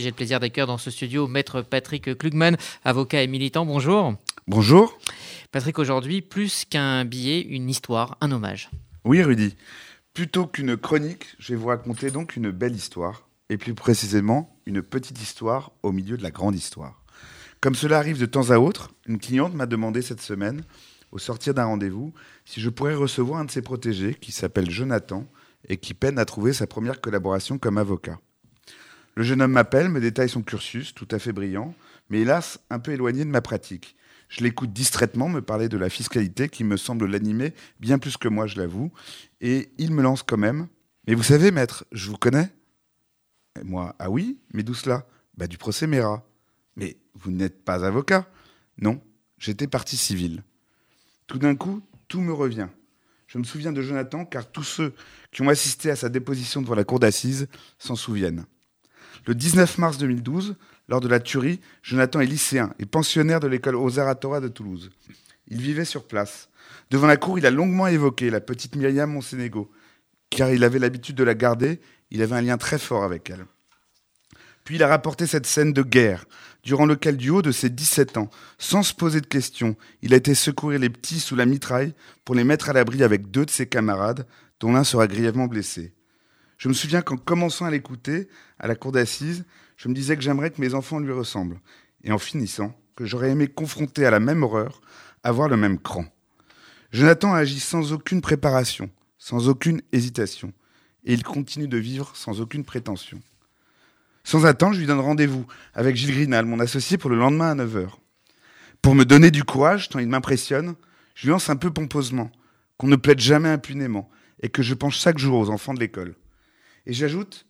J'ai le plaisir d'accueillir dans ce studio Maître Patrick Klugman, avocat et militant. Bonjour. Bonjour. Patrick, aujourd'hui, plus qu'un billet, une histoire, un hommage. Oui, Rudy. Plutôt qu'une chronique, je vais vous raconter donc une belle histoire, et plus précisément une petite histoire au milieu de la grande histoire. Comme cela arrive de temps à autre, une cliente m'a demandé cette semaine, au sortir d'un rendez-vous, si je pourrais recevoir un de ses protégés, qui s'appelle Jonathan, et qui peine à trouver sa première collaboration comme avocat. Le jeune homme m'appelle, me détaille son cursus, tout à fait brillant, mais hélas un peu éloigné de ma pratique. Je l'écoute distraitement me parler de la fiscalité qui me semble l'animer bien plus que moi, je l'avoue, et il me lance quand même. Mais vous savez, maître, je vous connais et Moi, ah oui, mais d'où cela? Bah du procès Mera. Mais vous n'êtes pas avocat Non, j'étais partie civile. Tout d'un coup, tout me revient. Je me souviens de Jonathan car tous ceux qui ont assisté à sa déposition devant la cour d'assises s'en souviennent. Le 19 mars 2012, lors de la tuerie, Jonathan est lycéen et pensionnaire de l'école Ozaratora de Toulouse. Il vivait sur place. Devant la cour, il a longuement évoqué la petite Myriam Monsénégo, car il avait l'habitude de la garder, il avait un lien très fort avec elle. Puis il a rapporté cette scène de guerre, durant lequel, du haut de ses 17 ans, sans se poser de questions, il a été secourir les petits sous la mitraille pour les mettre à l'abri avec deux de ses camarades, dont l'un sera grièvement blessé. Je me souviens qu'en commençant à l'écouter, à la cour d'assises, je me disais que j'aimerais que mes enfants lui ressemblent. Et en finissant, que j'aurais aimé confronter à la même horreur, avoir le même cran. Jonathan a agi sans aucune préparation, sans aucune hésitation. Et il continue de vivre sans aucune prétention. Sans attendre, je lui donne rendez-vous avec Gilles Grinal, mon associé, pour le lendemain à 9h. Pour me donner du courage, tant il m'impressionne, je lui lance un peu pompeusement qu'on ne plaide jamais impunément et que je pense chaque jour aux enfants de l'école. Et j'ajoute,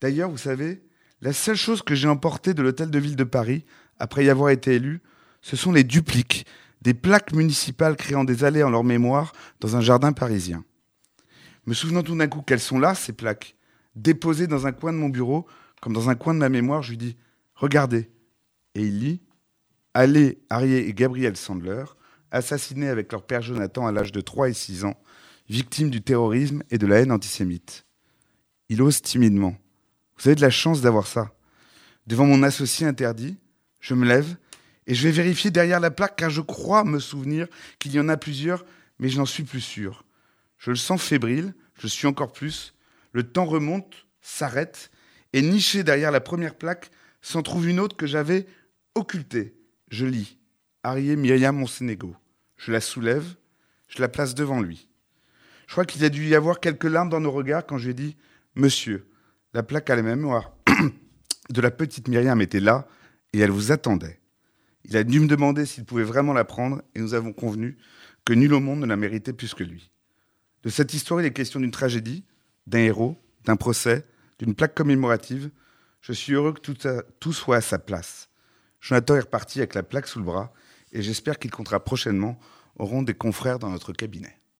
d'ailleurs, vous savez, la seule chose que j'ai emportée de l'hôtel de ville de Paris, après y avoir été élu, ce sont les dupliques, des plaques municipales créant des allées en leur mémoire dans un jardin parisien. Me souvenant tout d'un coup qu'elles sont là, ces plaques, déposées dans un coin de mon bureau, comme dans un coin de ma mémoire, je lui dis Regardez. Et il lit Allez, Harry et Gabriel Sandler, assassinés avec leur père Jonathan à l'âge de 3 et 6 ans, victimes du terrorisme et de la haine antisémite. Il ose timidement. Vous avez de la chance d'avoir ça. Devant mon associé interdit, je me lève et je vais vérifier derrière la plaque car je crois me souvenir qu'il y en a plusieurs, mais je n'en suis plus sûr. Je le sens fébrile, je suis encore plus. Le temps remonte, s'arrête, et niché derrière la première plaque s'en trouve une autre que j'avais occultée. Je lis Arié Myriam Monsénégo. Je la soulève, je la place devant lui. Je crois qu'il a dû y avoir quelques larmes dans nos regards quand je lui ai dit Monsieur, la plaque à la mémoire de la petite Myriam était là et elle vous attendait. Il a dû me demander s'il pouvait vraiment la prendre et nous avons convenu que nul au monde ne la méritait plus que lui. De cette histoire, il est question d'une tragédie, d'un héros, d'un procès, d'une plaque commémorative. Je suis heureux que tout, soit à sa place. Jonathan est reparti avec la plaque sous le bras et j'espère qu'il comptera prochainement au rond des confrères dans notre cabinet.